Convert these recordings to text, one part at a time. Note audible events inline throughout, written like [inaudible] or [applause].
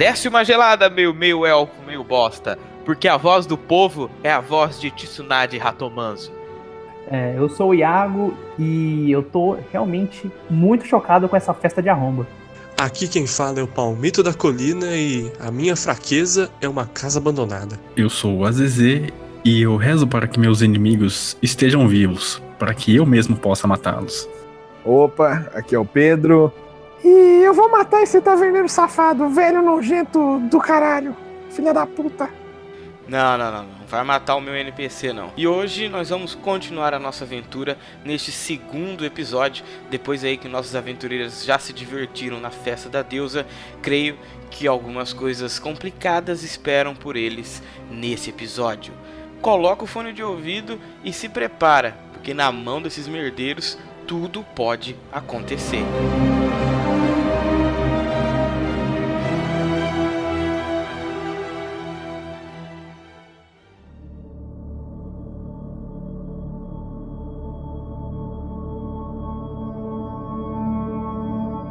Desce uma gelada, meu meio elfo, meio bosta, porque a voz do povo é a voz de Tsunade Ratomanso. É, eu sou o Iago e eu tô realmente muito chocado com essa festa de arromba. Aqui quem fala é o Palmito da Colina e a minha fraqueza é uma casa abandonada. Eu sou o Azezê e eu rezo para que meus inimigos estejam vivos, para que eu mesmo possa matá-los. Opa, aqui é o Pedro. E eu vou matar esse taverneiro safado, velho nojento do caralho. Filha da puta. Não, não, não, não. Vai matar o meu NPC, não. E hoje nós vamos continuar a nossa aventura neste segundo episódio. Depois aí que nossos aventureiros já se divertiram na festa da deusa, creio que algumas coisas complicadas esperam por eles nesse episódio. Coloca o fone de ouvido e se prepara, porque na mão desses merdeiros tudo pode acontecer.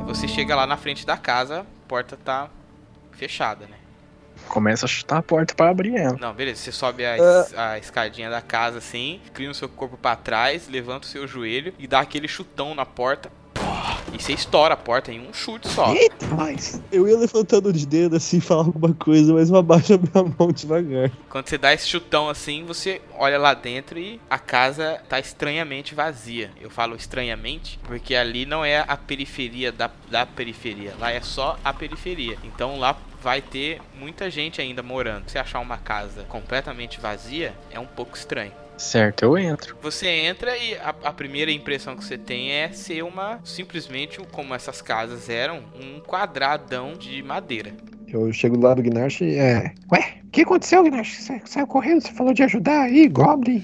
Você chega lá na frente da casa, a porta tá fechada, né? Começa a chutar a porta pra abrir ela. Não, beleza. Você sobe a, es- a escadinha da casa assim, inclina o seu corpo pra trás, levanta o seu joelho e dá aquele chutão na porta. E você estoura a porta em um chute só. Eita, mas eu ia levantando de dedo assim, falar alguma coisa, mas eu abaixo a minha mão devagar. Quando você dá esse chutão assim, você olha lá dentro e a casa tá estranhamente vazia. Eu falo estranhamente porque ali não é a periferia da, da periferia, lá é só a periferia. Então lá vai ter muita gente ainda morando. Se achar uma casa completamente vazia, é um pouco estranho. Certo, eu entro. Você entra e a, a primeira impressão que você tem é ser uma simplesmente como essas casas eram, um quadradão de madeira. Eu chego do lado do Gnarch e é. Ué, o que aconteceu, Gnash? Você saiu correndo, você falou de ajudar aí, Goblin.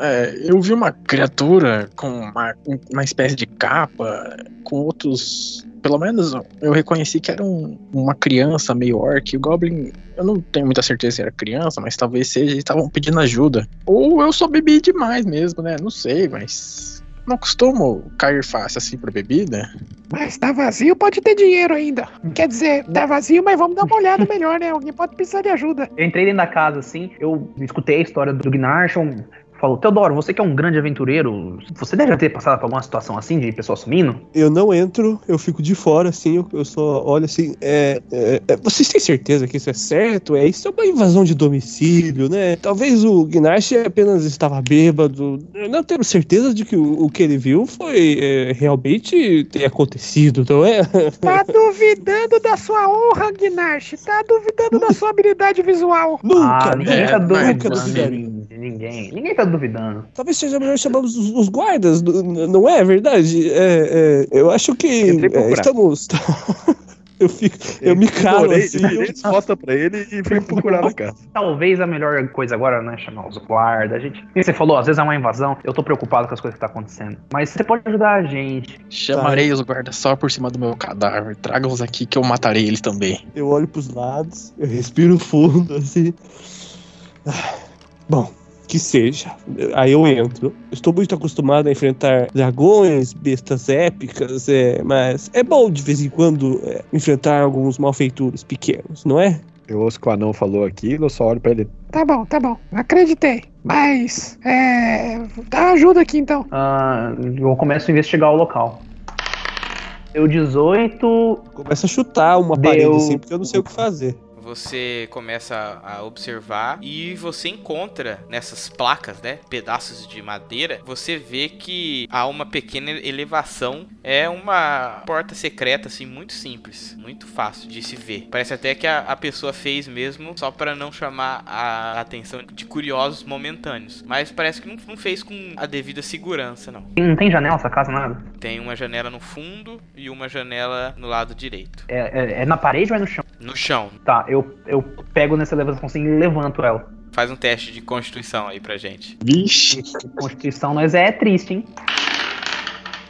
É, eu vi uma criatura com uma, uma espécie de capa, com outros. Pelo menos eu reconheci que era um- uma criança meio orc. O Goblin, eu não tenho muita certeza se era criança, mas talvez seja. Eles estavam pedindo ajuda. Ou eu só bebi demais mesmo, né? Não sei, mas. Não costumo cair fácil assim pra bebida. Mas tá vazio, pode ter dinheiro ainda. Quer dizer, tá vazio, mas vamos dar uma olhada melhor, né? Alguém pode precisar de ajuda. Eu entrei dentro da casa assim, eu escutei a história do Gnarchon. Falou, Teodoro, você que é um grande aventureiro, você deve ter passado por alguma situação assim de pessoa sumindo? Eu não entro, eu fico de fora, assim, eu, eu só olho assim. É, é, é, vocês têm certeza que isso é certo? É, isso é uma invasão de domicílio, né? Talvez o Gnash apenas estava bêbado. Eu não tenho certeza de que o, o que ele viu foi é, realmente ter acontecido, não é? [laughs] Tá duvidando da sua honra, Gnash. Tá duvidando da sua habilidade visual. Nunca, ah, ninguém né? tá Nunca duvidaria. Ninguém. Ninguém tá duvidando. Talvez seja melhor chamarmos os, os guardas, não é verdade? É, é, eu acho que é, estamos. [laughs] eu fico, eu me calo Ignorei- assim. eu- as costas pra ele e fui procurar na casa. [laughs] Talvez a melhor coisa agora, né, chamar os guardas. A gente, você falou, às vezes é uma invasão. Eu tô preocupado com as coisas que tá acontecendo. Mas você pode ajudar a gente. Chamarei os guardas só por cima do meu cadáver. Tragam-os aqui que eu matarei eles também. Eu olho pros lados, eu respiro fundo, assim. Ah, Bom, que seja. Aí eu entro. Estou muito acostumado a enfrentar dragões, bestas épicas, é, mas é bom de vez em quando é, enfrentar alguns malfeitores pequenos, não é? Eu ouço que o anão falou aquilo, eu só olho pra ele. Tá bom, tá bom. Acreditei. Mas, é. Dá ajuda aqui então. Ah, eu começo a investigar o local. Eu 18. Começa a chutar uma Deu- parede assim, porque eu não sei o que fazer. Você começa a observar e você encontra nessas placas, né, pedaços de madeira, você vê que há uma pequena elevação, é uma porta secreta assim muito simples, muito fácil de se ver. Parece até que a, a pessoa fez mesmo só para não chamar a atenção de curiosos momentâneos, mas parece que não, não fez com a devida segurança não. Não tem janela essa casa, nada? Tem uma janela no fundo e uma janela no lado direito. É, é- é na parede ou é no chão? No chão. Tá, eu, eu pego nessa elevação assim e levanto ela. Faz um teste de constituição aí pra gente. Vixe. Constituição nós é triste, hein?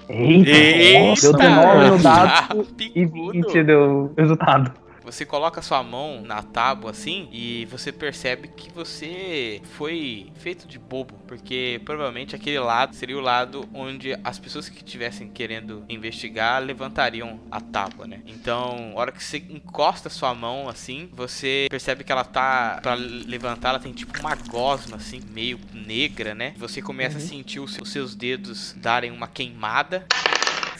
Eita! Eita! Deu 19 no dado Ah, e 20 deu resultado. Você coloca sua mão na tábua assim e você percebe que você foi feito de bobo, porque provavelmente aquele lado seria o lado onde as pessoas que estivessem querendo investigar levantariam a tábua, né? Então, a hora que você encosta sua mão assim, você percebe que ela tá para levantar, ela tem tipo uma gosma assim, meio negra, né? Você começa a sentir os seus dedos darem uma queimada.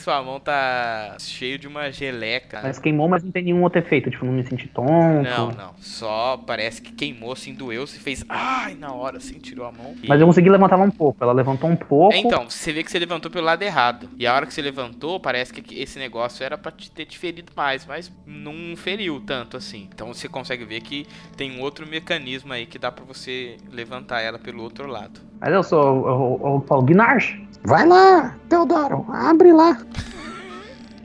Sua mão tá cheio de uma geleca. Mas queimou, mas não tem nenhum outro efeito. Tipo, não me senti tonto. Não, não. Só parece que queimou, assim, doeu, se fez. Ai, na hora, assim, tirou a mão. E- Mas eu consegui levantar ela um pouco. Ela levantou um pouco. É, então, você vê que você levantou pelo lado errado. E a hora que você levantou, parece que esse negócio era pra te ter te ferido mais, mas não feriu tanto assim. Então você consegue ver que tem um outro mecanismo aí que dá pra você levantar ela pelo outro lado. Mas eu sou. Eu, eu falo, Gnarch, Vai lá, Teodoro, abre lá.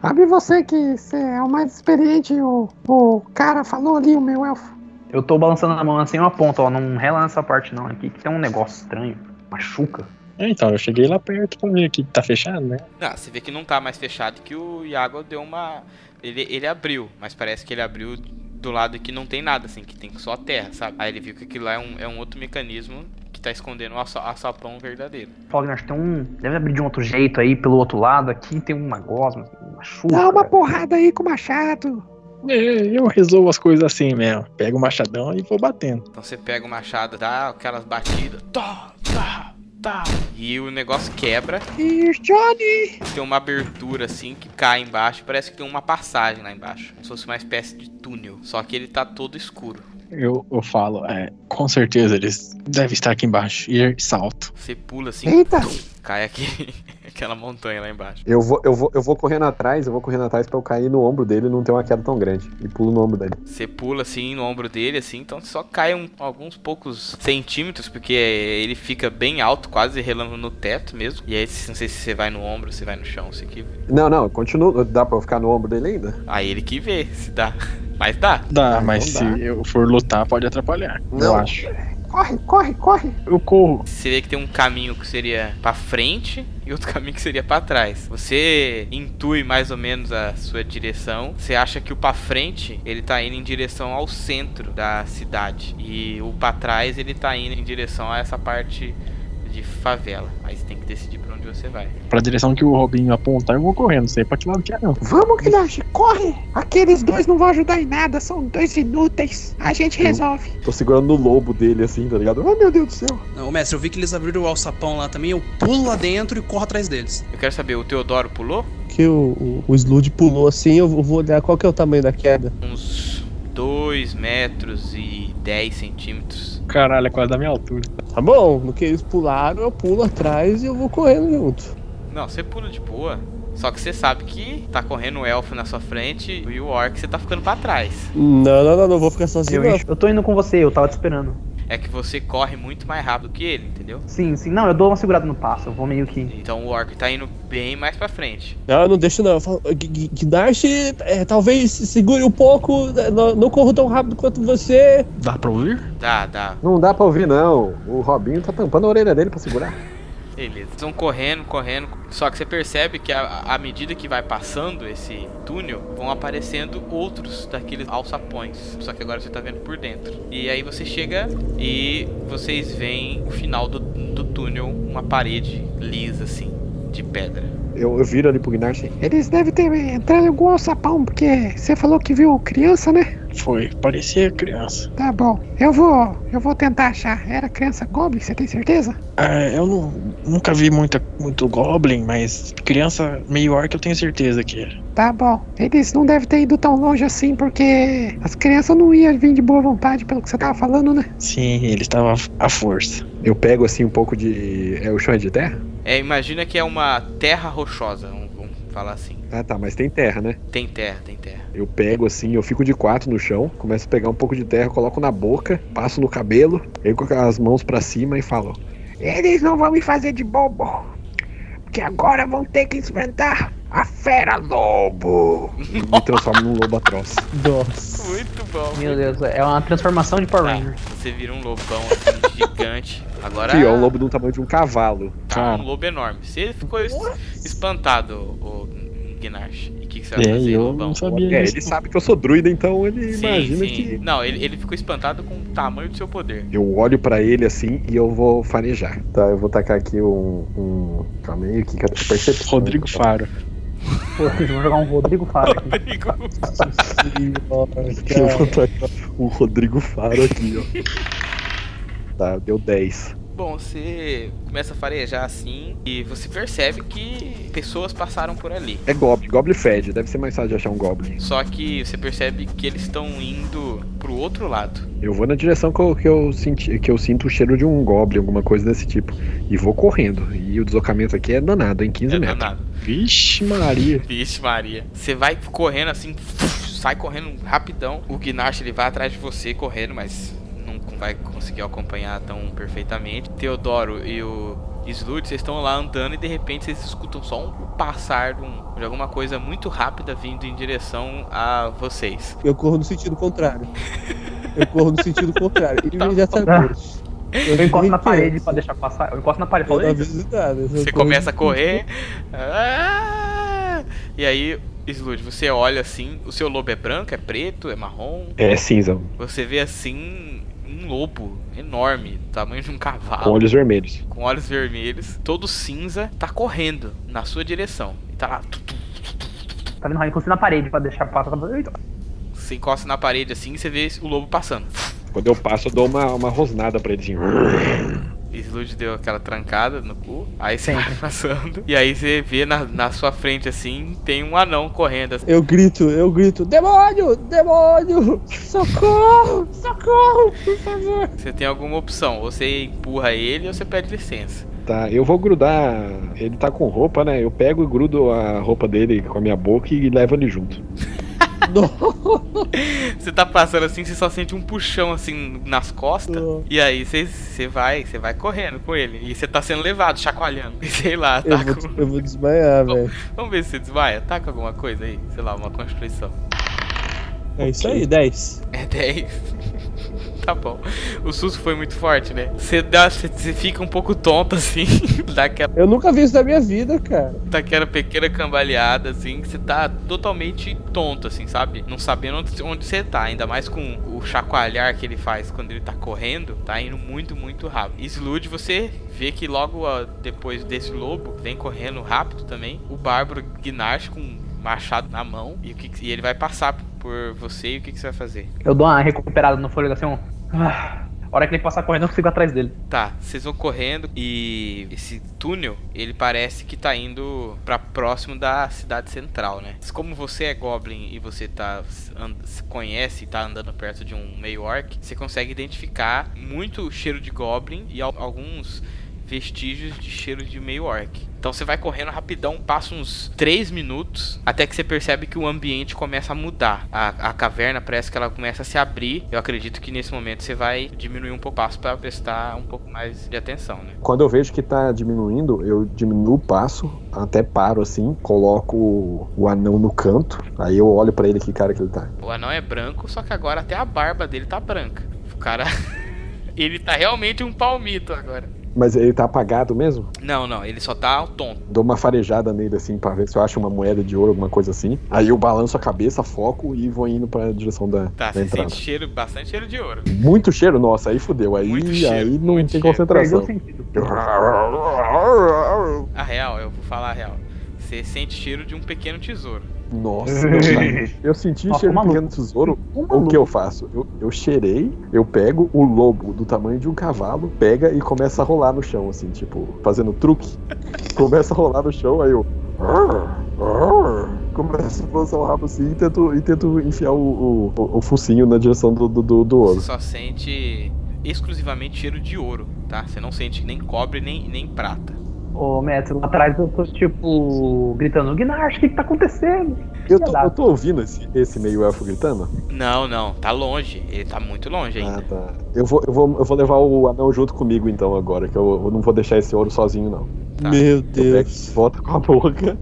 Abre você que você é o mais experiente. O, o cara falou ali, o meu elfo. eu tô balançando a mão assim, eu aponto, ó. Não rela nessa parte não. Aqui que tem um negócio estranho. Machuca. É, então, eu cheguei lá perto pra ver que tá fechado, né? Ah, você vê que não tá mais fechado que o Iago deu uma. Ele, ele abriu, mas parece que ele abriu do lado que não tem nada, assim, que tem só terra, sabe? Aí ele viu que aquilo lá é um, é um outro mecanismo tá escondendo o aça- açapão verdadeiro. Gnarch, tem um. Deve abrir de um outro jeito aí, pelo outro lado. Aqui tem uma gosma, machuca. Dá uma porrada aí com o machado. É, eu resolvo as coisas assim mesmo. Pego o machadão e vou batendo. Então você pega o machado, dá aquelas batidas, tá, tá, tá, e o negócio quebra. E Johnny! Tem uma abertura assim que cai embaixo, parece que tem uma passagem lá embaixo, como se fosse uma espécie de túnel, só que ele tá todo escuro. Eu, eu falo, é, com certeza eles devem estar aqui embaixo. E salto. Você pula assim, Eita! cai aqui, [laughs] aquela montanha lá embaixo. Eu vou, eu, vou, eu vou correndo atrás, eu vou correndo atrás pra eu cair no ombro dele e não ter uma queda tão grande. E pulo no ombro dele. Você pula assim no ombro dele, assim, então só cai um- alguns poucos centímetros, porque ele fica bem alto, quase relando no teto mesmo. E aí, não sei se você vai no ombro, se vai no chão, você que Não, não, continua. Dá pra eu ficar no ombro dele ainda? Aí ele que vê se dá. Mas dá. Dá, mas se dá. eu for lutar, pode atrapalhar. Eu Não. acho. Corre, corre, corre! Eu corro. Você vê que tem um caminho que seria pra frente e outro [laughs] caminho que seria pra trás. Você intui mais ou menos a sua direção. Você acha que o pra frente ele tá indo em direção ao centro da cidade e o pra trás ele tá indo em direção a essa parte de favela. Aí você tem que decidir pra onde você vai. Pra direção que o Robinho apontar, eu vou correndo. Não sei pra que lado que é, não. Vamos, Gnarch, corre! Aqueles dois não vão ajudar em nada, são dois inúteis. A gente resolve. Tô segurando no lobo dele assim, tá ligado? Oh meu Deus do céu. Não, mestre, eu vi que eles abriram o alçapão lá também, eu pulo lá dentro e corro atrás deles. Eu quero saber, o Teodoro pulou? Que o, o, o Slud pulou assim, eu vou olhar qual que é o tamanho da queda. Uns 2 metros e 10 centímetros. Caralho, é quase da minha altura. Tá bom, no que eles pularam, eu pulo atrás e eu vou correndo junto. Não, você pula de boa. Só que você sabe que tá correndo o elfo na sua frente e o orc você tá ficando pra trás. Não, não, não, não vou ficar sozinho, Eu, não. eu tô indo com você, eu tava te esperando. É que você corre muito mais rápido que ele, entendeu? Sim, sim. Não, eu dou uma segurada no passo. Eu vou meio que. Então o orc tá indo bem mais pra frente. Não, não deixa não. Eu falo, G- G- Gnash, é, talvez segure um pouco, né, não, não corro tão rápido quanto você. Dá pra ouvir? Dá, dá. Não dá pra ouvir, não. O Robinho tá tampando a orelha dele pra segurar. Beleza. Eles vão correndo, correndo. Só que você percebe que à medida que vai passando esse túnel, vão aparecendo outros daqueles alçapões. Só que agora você tá vendo por dentro. E aí você chega e vocês veem o final do, do túnel, uma parede lisa assim, de pedra. Eu, eu viro ali pro Gnarch. Eles devem ter entrado em algum alçapão, porque você falou que viu criança, né? Foi, parecia criança. Tá bom. Eu vou. Eu vou tentar achar. Era criança Goblin, você tem certeza? Ah, eu não, nunca vi muita, muito Goblin, mas criança meio orc eu tenho certeza que era. Tá bom. Eles não devem ter ido tão longe assim, porque as crianças não iam vir de boa vontade, pelo que você tava falando, né? Sim, ele estava à força. Eu pego assim um pouco de. É o chão é de terra? É, imagina que é uma terra rochosa, vamos, vamos falar assim. Ah tá, mas tem terra, né? Tem terra, tem terra. Eu pego assim, eu fico de quatro no chão, começo a pegar um pouco de terra, coloco na boca, passo no cabelo, eu com as mãos pra cima e falo: Eles não vão me fazer de bobo. Porque agora vão ter que enfrentar a fera lobo. e me transformo num lobo atroz. Nossa. Muito bom. Meu Deus, é uma transformação de Power Tá, Ranger. você vira um lobão assim, [laughs] gigante. Agora Que é um lobo do tamanho de um cavalo. tá um lobo enorme. Você ficou es- espantado, o Gnarch. E o que, que você vai É, fazer, eu lobão? não sabia É, ele sabe que eu sou druida, então ele Sim, imagina sim. que. Não, ele, ele ficou espantado com o tamanho do seu poder. Eu olho pra ele assim e eu vou farejar. Tá, eu vou tacar aqui um. um... Calma aí, o que é percepção? Rodrigo Faro. [laughs] Pô, vocês vão jogar um Rodrigo Faro aqui. Rodrigo. [laughs] Eu vou tacar o Rodrigo Faro aqui, ó. Tá, deu 10. Bom, você começa a farejar assim e você percebe que pessoas passaram por ali. É Goblin, Goblin fede, deve ser mais fácil de achar um Goblin. Só que você percebe que eles estão indo pro outro lado. Eu vou na direção que eu, que eu, senti, que eu sinto o cheiro de um Goblin, alguma coisa desse tipo. E vou correndo. E o deslocamento aqui é danado, em 15 É metros. danado. Vixe, Maria. [laughs] Vixe Maria. Você vai correndo assim, sai correndo rapidão. O Gnarch ele vai atrás de você correndo, mas vai conseguir acompanhar tão perfeitamente. Teodoro e o Slud, vocês estão lá andando e de repente vocês escutam só um passar de, um- de alguma coisa muito rápida vindo em direção a vocês. Eu corro no sentido contrário. Eu corro no sentido contrário. [laughs] Imediatamente. Eu encosto na parede pra deixar passar. Eu encosto na parede Eu nada. eu Você começa a correr. Ah! E aí, Slud, você olha assim, o seu lobo é branco, é preto, é marrom? É cinza, Você vê assim um lobo enorme, tamanho de um cavalo, com olhos vermelhos. com olhos vermelhos, todo cinza, tá correndo na sua direção. E tá lá, Tá vendo? Eu encosto na parede pra deixar falo, "Eita." você encosta na parede assim e você vê o lobo passando. Quando eu passo, eu dou uma, uma rosnada pra ele assim. Slud deu aquela trancada no cu, aí você Sempre. vai passando, e aí você vê na, na sua frente assim, tem um anão correndo assim. Eu grito, eu grito, demônio, demônio, socorro, socorro, por favor. Você tem alguma opção, ou você empurra ele ou você pede licença. Tá, eu vou grudar. Ele tá com roupa, né? Eu pego e grudo a roupa dele com a minha boca e levo ele junto. [laughs] Você tá passando assim, você só sente um puxão assim nas costas. Não. E aí você, você vai, você vai correndo com ele. E você tá sendo levado, chacoalhando. [laughs] Sei lá, Eu tá vou, com... eu vou desmaiar, velho. Vamos ver se você desmaia. Tá com alguma coisa aí? Sei lá, uma constituição. É isso aí, 10. É 10. Tá bom. O susto foi muito forte, né? Você dá. Você, fica um pouco tonto assim. [laughs] daquela, Eu nunca vi isso na minha vida, cara. daquela pequena cambaleada, assim, que você tá totalmente tonto, assim, sabe? Não sabendo onde, onde você tá. Ainda mais com o chacoalhar que ele faz quando ele tá correndo. Tá indo muito, muito rápido. Slud, você vê que logo ó, depois desse lobo, vem correndo rápido também. O Bárbaro Gnarch com um machado na mão. E, o que, que- e ele vai passar por você. E o que, que você vai fazer? Eu dou uma recuperada no fôlego assim, um. Ah. A hora que ele passar correndo, eu consigo atrás dele. Tá, vocês vão correndo e esse túnel, ele parece que tá indo pra próximo da cidade central, né? Como você é Goblin e você tá conhece e tá andando perto de um meio orc, você consegue identificar muito cheiro de Goblin e al- alguns vestígios de cheiro de meio orc. Então você vai correndo rapidão, passa uns 3 minutos, até que você percebe que o ambiente começa a mudar. A, a caverna parece que ela começa a se abrir. Eu acredito que nesse momento você vai diminuir um pouco o passo para prestar um pouco mais de atenção, né? Quando eu vejo que tá diminuindo, eu diminuo o passo, até paro assim, coloco o, o anão no canto, aí eu olho pra ele que cara que ele tá. O anão é branco, só que agora até a barba dele tá branca. O cara. [laughs] ele tá realmente um palmito agora. Mas ele tá apagado mesmo? Não, não, ele só tá tonto. Dou uma farejada nele assim pra ver se eu acho uma moeda de ouro, alguma coisa assim. Aí eu balanço a cabeça, foco e vou indo pra direção da, Tá, da você entrada. sente cheiro, bastante cheiro de ouro. Muito cheiro, nossa, aí fudeu. Aí, Muito cheiro, aí não muito tem cheiro. concentração. A real, eu vou falar a real. Você sente cheiro de um pequeno tesouro. Nossa, eu, senti Nossa, cheiro de pequeno tesouro. O que eu faço? Eu, eu cheirei, eu pego o lobo do tamanho de um cavalo, pega e começa a rolar no chão, assim, tipo, fazendo truque. começa a rolar no chão, aí eu. Começa a balançar o rabo assim e tento, e tento enfiar o, o, o focinho na direção do, do, do, do ouro. Você só sente exclusivamente cheiro de ouro, tá? Você não sente nem cobre nem, nem prata. Ô, mestre, lá atrás eu tô, tipo, gritando, Gnarch, o que que tá acontecendo? Eu tô, eu tô ouvindo esse, esse meio elfo gritando? Não, não, tá longe. Ele tá muito longe ainda. Ah, tá. Eu vou, eu, vou, eu vou levar o anão junto comigo então agora, que eu, eu não vou deixar esse ouro sozinho, não. Tá. Meu Deus. volta com a boca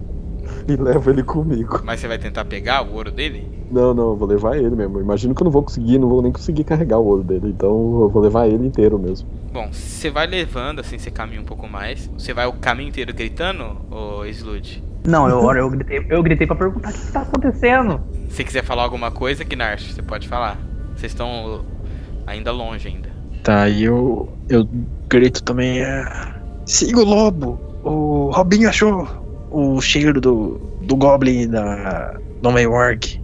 [laughs] e levo ele comigo. Mas você vai tentar pegar o ouro dele? Não, não, eu vou levar ele mesmo. Imagino que eu não vou conseguir, não vou nem conseguir carregar o ouro dele. Então eu vou levar ele inteiro mesmo. Bom, você vai levando, assim, você caminha um pouco mais. Você vai o caminho inteiro gritando, ô Slud? Não, eu, eu, gritei, eu gritei pra perguntar o que tá acontecendo. Se quiser falar alguma coisa, Gnarch, você pode falar. Vocês estão ainda longe ainda. Tá, e eu, eu grito também, é, siga o lobo, o Robinho achou o cheiro do, do Goblin da Nova York.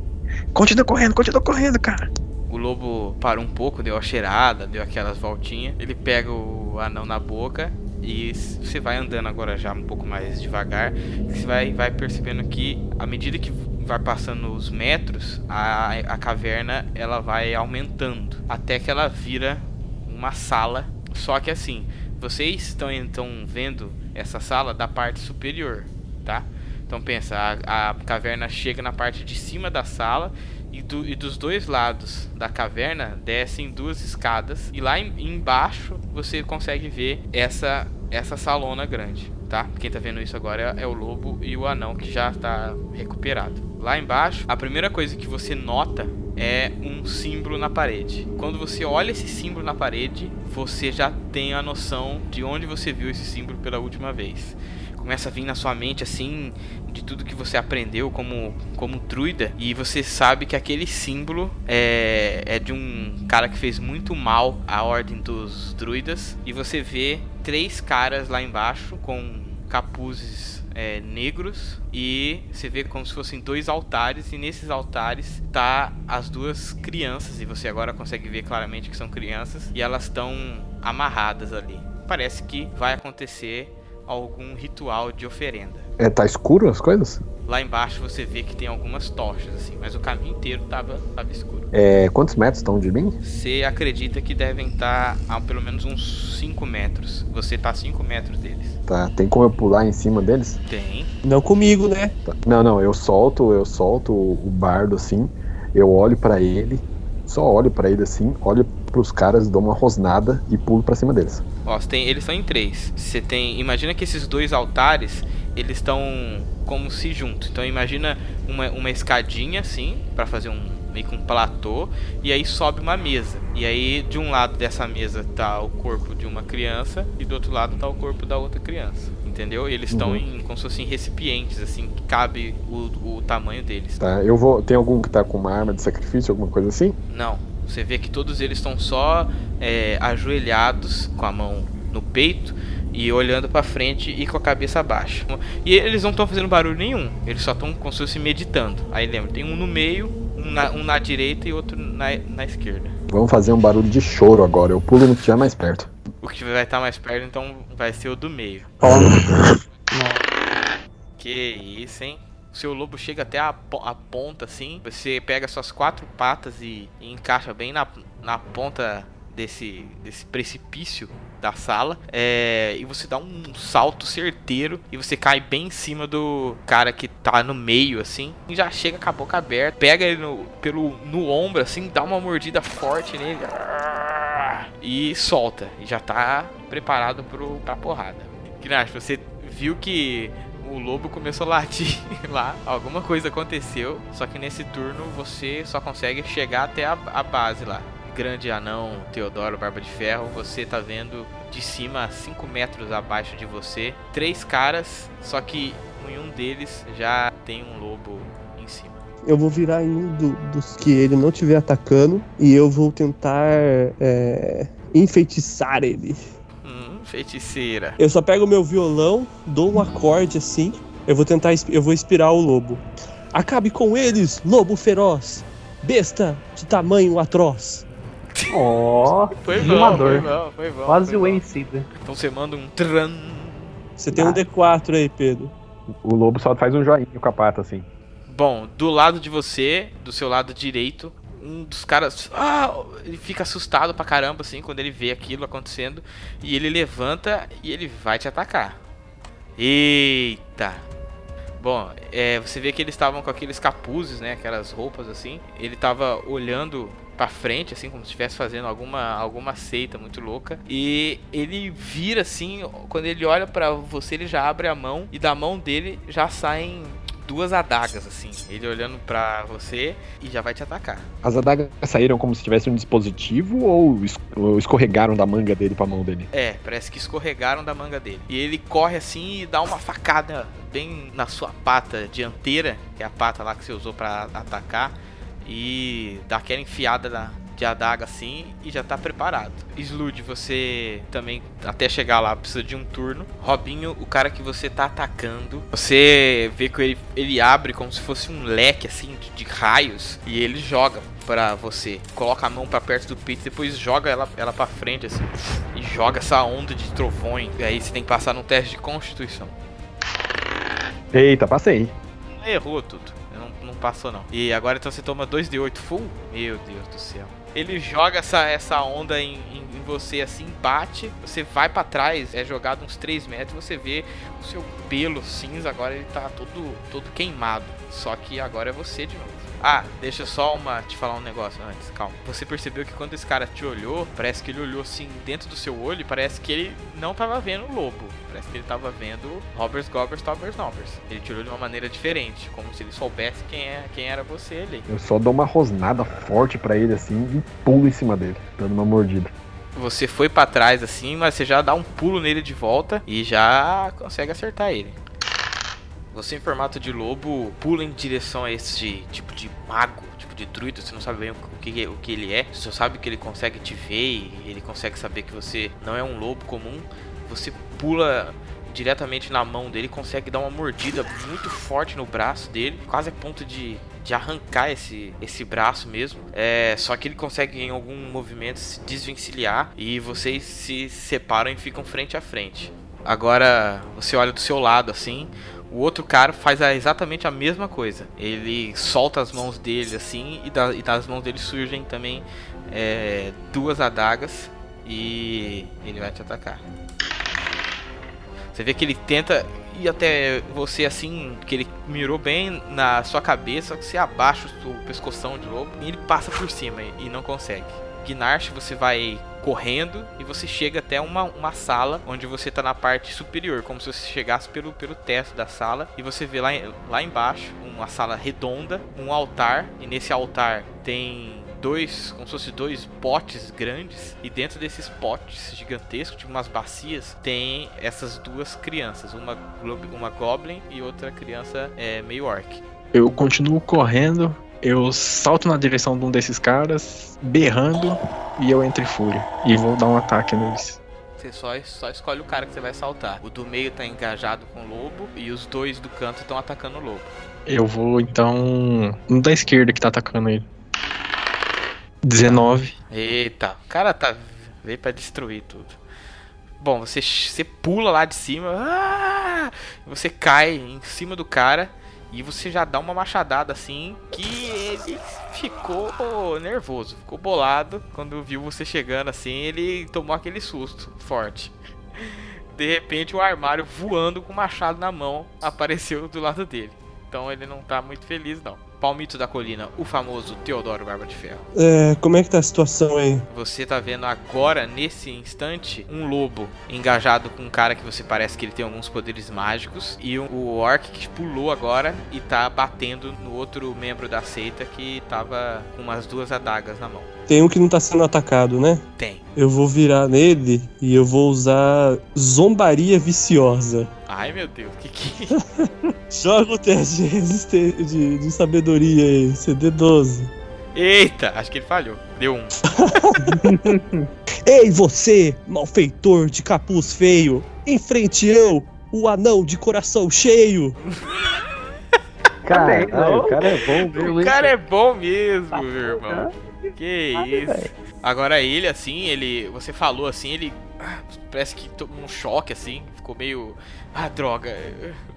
Continua correndo, continua correndo, cara. O lobo para um pouco, deu a cheirada, deu aquelas voltinhas. Ele pega o anão na boca e você vai andando agora já um pouco mais devagar. Você vai, vai percebendo que à medida que vai passando os metros, a, a caverna ela vai aumentando até que ela vira uma sala. Só que assim, vocês estão então vendo essa sala da parte superior, tá? Então pensa, a, a caverna chega na parte de cima da sala e, do- e dos dois lados da caverna descem duas escadas e lá em- embaixo você consegue ver essa essa salona grande, tá? Quem tá vendo isso agora é, é o lobo e o anão que já está recuperado. Lá embaixo, a primeira coisa que você nota é um símbolo na parede. Quando você olha esse símbolo na parede, você já tem a noção de onde você viu esse símbolo pela última vez começa a vir na sua mente assim de tudo que você aprendeu como como druida e você sabe que aquele símbolo é, é de um cara que fez muito mal à ordem dos druidas e você vê três caras lá embaixo com capuzes é, negros e você vê como se fossem dois altares e nesses altares tá as duas crianças e você agora consegue ver claramente que são crianças e elas estão amarradas ali. Parece que vai acontecer algum ritual de oferenda. É, tá escuro as coisas? Lá embaixo você vê que tem algumas tochas assim, mas o caminho inteiro tava, tava escuro. É, quantos metros estão de mim? Você acredita que devem estar a pelo menos uns 5 metros. Você tá a 5 metros deles. Tá, tem como eu pular em cima deles? Tem. Não comigo, né? Tá. Não, não, eu solto, eu solto o o bardo assim, eu olho pra ele, só olho pra ele assim, olho pros caras, dou uma rosnada e pulo pra cima deles. Ó, tem, eles são em três. Você tem, imagina que esses dois altares, eles estão como se juntos. Então imagina uma, uma escadinha assim, pra fazer um meio que um platô, e aí sobe uma mesa. E aí de um lado dessa mesa tá o corpo de uma criança e do outro lado tá o corpo da outra criança. Entendeu? E eles estão Uhum. em como se fossem recipientes assim, que cabe o, o tamanho deles. Tá, eu vou. Tem algum que tá com uma arma de sacrifício, alguma coisa assim? Não. Você vê que todos eles estão só é, ajoelhados com a mão no peito e olhando pra frente e com a cabeça baixa. E eles não estão fazendo barulho nenhum. Eles só estão como se fosse meditando. Aí lembra, tem um no meio, um na, um na direita e outro na, na esquerda. Vamos fazer um barulho de choro agora. Eu pulo no que tiver mais perto. O que vai estar mais perto então vai ser o do meio. Que isso, hein? Seu lobo chega até a, a ponta assim. Você pega suas quatro patas e, e encaixa bem na, na ponta desse, desse precipício da sala. É, e você dá um salto certeiro e você cai bem em cima do cara que tá no meio assim. E já chega com a boca aberta. Pega ele no, pelo, no ombro assim, dá uma mordida forte nele. E solta. E já tá preparado pro, pra porrada. Gnash, você viu que o lobo começou a latir [laughs] lá, alguma coisa aconteceu, só que nesse turno você só consegue chegar até a, a base lá. Grande anão, Teodoro, Barba de Ferro, você tá vendo de cima, 5 metros abaixo de você, três caras, só que em um deles já tem um lobo em cima. Eu vou virar em um do- dos que ele não estiver atacando e eu vou tentar é, enfeitiçar ele. Feiticeira. Eu só pego o meu violão, dou um acorde assim. Eu vou tentar, eu vou inspirar o lobo. Acabe com eles, lobo feroz, besta de tamanho atroz. Ó, Foi bom, foi bom, foi bom. Quase o bom. MC. Então você manda um tran. Você tem um D4 aí, Pedro. O lobo só faz um joinha com a pata, assim. Bom, do lado de você, do seu lado direito, um dos caras. Ah! Ele fica assustado pra caramba, assim, quando ele vê aquilo acontecendo. E ele levanta e ele vai te atacar. Eita! Bom, é, você vê que eles estavam com aqueles capuzes, né? Aquelas roupas assim. Ele tava olhando pra frente, assim, como se estivesse fazendo alguma, alguma seita muito louca. E ele vira assim, quando ele olha pra você, ele já abre a mão e da mão dele já saem duas adagas, assim. Ele olhando pra você e já vai te atacar. As adagas saíram como se tivesse um dispositivo ou es- ou escorregaram da manga dele pra mão dele? É, parece que escorregaram da manga dele. E ele corre assim e dá uma facada bem na sua pata dianteira, que é a pata lá que você usou pra atacar, e dá aquela enfiada na, de adaga assim e já tá preparado. Slude, você também até chegar lá precisa de um turno. Robinho, o cara que você tá atacando, você vê que ele, ele abre como se fosse um leque assim de, de raios e ele joga pra você. Coloca a mão pra perto do peito, depois joga ela, ela pra frente assim e joga essa onda de trovões. E aí você tem que passar num teste de constituição. Eita, passei. Errou tudo. Passou não. E agora então você toma 2d8 full? Meu Deus do céu. Ele joga essa, essa onda em, em, em você assim, bate, você vai pra trás, é jogado uns 3 metros, você vê o seu pelo cinza, agora ele tá todo, todo queimado. Só que agora é você de novo. Ah, deixa só uma te falar um negócio antes, calma. Você percebeu que quando esse cara te olhou, parece que ele olhou assim dentro do seu olho, parece que ele não tava vendo o lobo. Parece que ele tava vendo Robbers, Gobbers, Tobbers, Nobbers. Ele te olhou de uma maneira diferente, como se ele soubesse quem, é, quem era você ali. Eu só dou uma rosnada forte pra ele assim e pulo em cima dele, dando uma mordida. Você foi pra trás assim, mas você já dá um pulo nele de volta e já consegue acertar ele. Você em formato de lobo pula em direção a esse tipo de mago, tipo de druida, você não sabe bem o que, o que ele é, você só sabe que ele consegue te ver e ele consegue saber que você não é um lobo comum. Você pula diretamente na mão dele, consegue dar uma mordida muito forte no braço dele, quase a ponto de, de arrancar esse, esse braço mesmo. É, só que ele consegue em algum movimento se desvencilhar e vocês se separam e ficam frente a frente. Agora você olha do seu lado assim, o outro cara faz exatamente a mesma coisa. Ele solta as mãos dele assim e, da- e das mãos dele surgem também é, duas adagas e ele vai te atacar. Você vê que ele tenta ir até você assim, que ele mirou bem na sua cabeça, só que você abaixa o pescoção de lobo e ele passa por cima e não consegue. Gnarch, você vai correndo e você chega até uma, uma sala onde você tá na parte superior, como se você chegasse pelo, pelo teto da sala e você vê lá, lá embaixo uma sala redonda, um altar e nesse altar tem dois, como se fosse dois potes grandes e dentro desses potes gigantescos, tipo umas bacias, tem essas duas crianças, uma, uma goblin e outra criança é, meio orc. Eu continuo correndo, eu salto na direção de um desses caras, berrando, e eu entro em fúria. E vou dar um ataque neles. Você só, só escolhe o cara que você vai saltar. O do meio tá engajado com o lobo e os dois do canto estão atacando o lobo. Eu vou então. No da esquerda que tá atacando ele. 19. Eita, o cara tá veio pra destruir tudo. Bom, você, você pula lá de cima, ah! você cai em cima do cara e você já dá uma machadada assim que ele ficou nervoso, ficou bolado quando viu você chegando assim, ele tomou aquele susto forte. De repente o armário voando com o machado na mão apareceu do lado dele. Então ele não tá muito feliz não. Palmito da colina, o famoso Teodoro Barba de Ferro. É, como é que tá a situação aí? Você tá vendo agora, nesse instante, um lobo engajado com um cara que você parece que ele tem alguns poderes mágicos. E o- o orc que pulou agora e tá batendo no outro membro da seita que tava com umas duas adagas na mão. Tem um que não tá sendo atacado, né? Tem. Eu vou virar nele e eu vou usar zombaria viciosa. Ai meu Deus, que que. [laughs] Joga o teste de, resiste- de, de sabedoria aí, CD12. Eita, acho que ele falhou. Deu um. [laughs] Ei, você, malfeitor de capuz feio, enfrente eu, o anão de coração cheio. [laughs] Cara, ai, o cara é bom mesmo, O cara é bom mesmo, meu irmão. Que isso. Agora ele, assim, ele. Você falou assim, ele. Parece que tomou um choque, assim. Ficou meio. Ah, droga.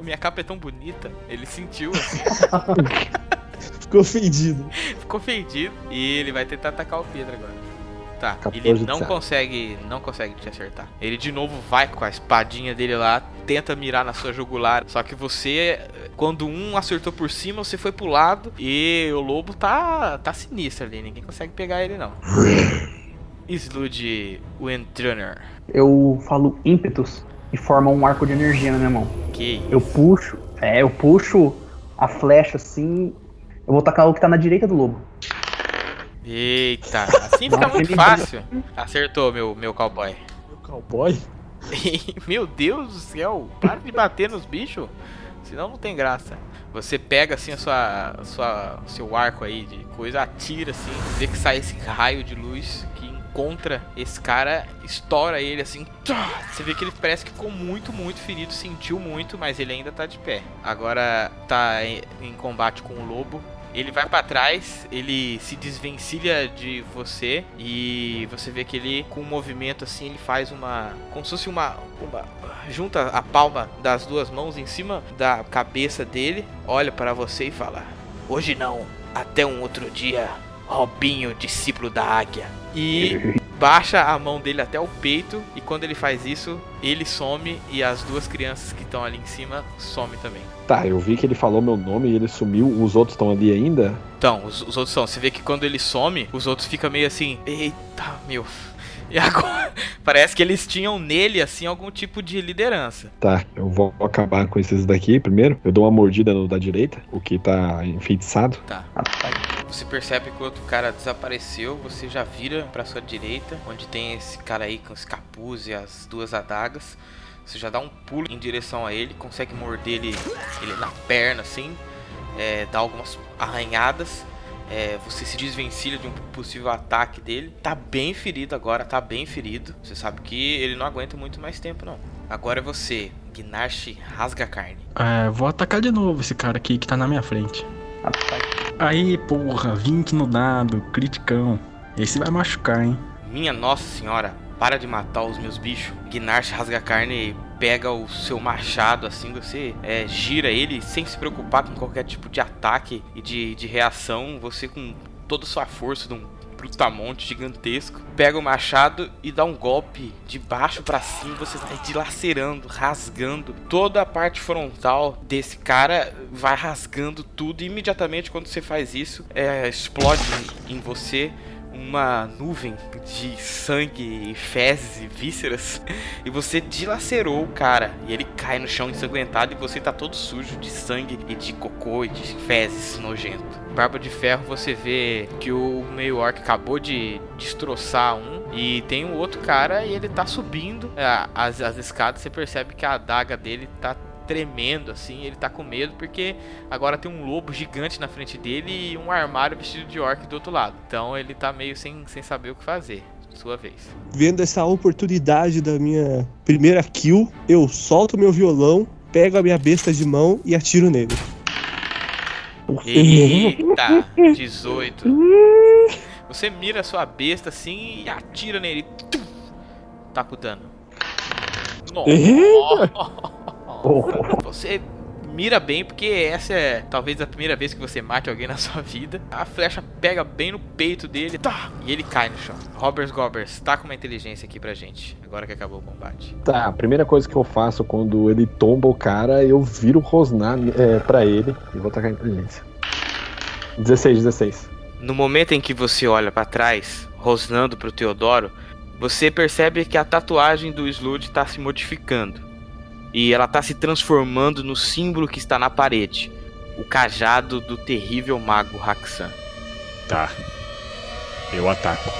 Minha capa é tão bonita. Ele sentiu, assim. [laughs] Ficou ofendido. ficou ofendido. E ele vai tentar atacar o Pedro agora. Tá, 14 ele não consegue. Não consegue te acertar. Ele de novo vai com a espadinha dele lá, tenta mirar na sua jugular. Só que você. Quando um acertou por cima, você foi pro lado. E o lobo tá. tá sinistro ali. Ninguém consegue pegar ele, não. [laughs] Slud Windrunner. Eu falo ímpetus e forma um arco de energia na minha mão. Que Eu puxo, é, eu puxo a flecha assim. Eu vou tacar o que tá na direita do lobo. Eita, [laughs] assim fica muito fácil. Acertou, meu, meu cowboy. O cowboy? [laughs] meu Deus do céu, para de bater nos bichos, senão não tem graça. Você pega assim a sua, a sua seu arco aí de coisa, atira assim, vê que sai esse raio de luz que encontra esse cara, estoura ele assim. Você vê que ele parece que ficou muito, muito ferido, sentiu muito, mas ele ainda tá de pé. Agora tá em, combate com o lobo. Ele vai pra trás, ele se desvencilha de você e você vê que ele, com um movimento assim, ele faz uma. como se fosse uma. uma junta a palma das duas mãos em cima da cabeça dele, olha para você e fala: Hoje não, até um outro dia, Robinho, discípulo da águia. E baixa a mão dele até o peito e quando ele faz isso, ele some e as duas crianças que estão ali em cima somem também. Tá, eu vi que ele falou meu nome e ele sumiu. Os outros estão ali ainda? Então, os, os outros são. Você vê que quando ele some, os outros ficam meio assim. Eita, meu. E agora? [laughs] Parece que eles tinham nele, assim, algum tipo de liderança. Tá, eu vou acabar com esses daqui primeiro. Eu dou uma mordida no da direita, o que tá enfeitiçado. Tá. Você percebe que o outro cara desapareceu, você já vira pra sua direita, onde tem esse cara aí com os capuz e as duas adagas. Você já dá um pulo em direção a ele, consegue morder ele, ele na perna assim, é, dá algumas arranhadas. É, você se desvencilha de um possível ataque dele. Tá bem ferido agora, tá bem ferido. Você sabe que ele não aguenta muito mais tempo, não. Agora é você, Gnarch rasga a carne. É, vou atacar de novo esse cara aqui que tá na minha frente. Aí, porra, 20 no dado, criticão. Esse vai machucar, hein? Minha nossa senhora, para de matar os meus bichos. Gnarch rasga a carne e pega o seu machado assim, você é, gira ele sem se preocupar com qualquer tipo de ataque e de, de reação. Você com toda a sua força de um brutamonte gigantesco, pega o machado e dá um golpe de baixo pra cima, você vai dilacerando, rasgando toda a parte frontal desse cara, vai rasgando tudo. E imediatamente quando você faz isso, é, explode em você uma nuvem de sangue, fezes e vísceras e você dilacerou o cara e ele cai no chão ensanguentado e você tá todo sujo de sangue e de cocô e de fezes nojento. Barba de Ferro, você vê que o meio orc acabou de destroçar um e tem um outro cara e ele tá subindo é, as, as escadas. Você percebe que a adaga dele tá tremendo assim, ele tá com medo porque agora tem um lobo gigante na frente dele e um armário vestido de orc do outro lado. Então ele tá meio sem, sem saber o que fazer. Sua vez. Vendo essa oportunidade da minha primeira kill, eu solto meu violão, pego a minha besta de mão e atiro nele. Eita, [laughs] 18. Você mira a sua besta assim e atira nele. Tum! Tá com dano. Nossa. Você mira bem porque essa é talvez a primeira vez que você mate alguém na [laughs] sua vida. A flecha pega bem no peito dele tá, e ele cai no chão. Robbers Gobbers, tá com uma inteligência aqui pra gente, agora que acabou o combate. Tá, a primeira coisa que eu faço quando ele tomba o cara, eu viro rosnar é, pra ele e vou tacar a inteligência. 16, 16. No momento em que você olha pra trás, rosnando pro Teodoro, você percebe que a tatuagem do Slud tá se modificando. E ela tá se transformando no símbolo que está na parede. O cajado do terrível mago Haxan. Tá. Eu ataco.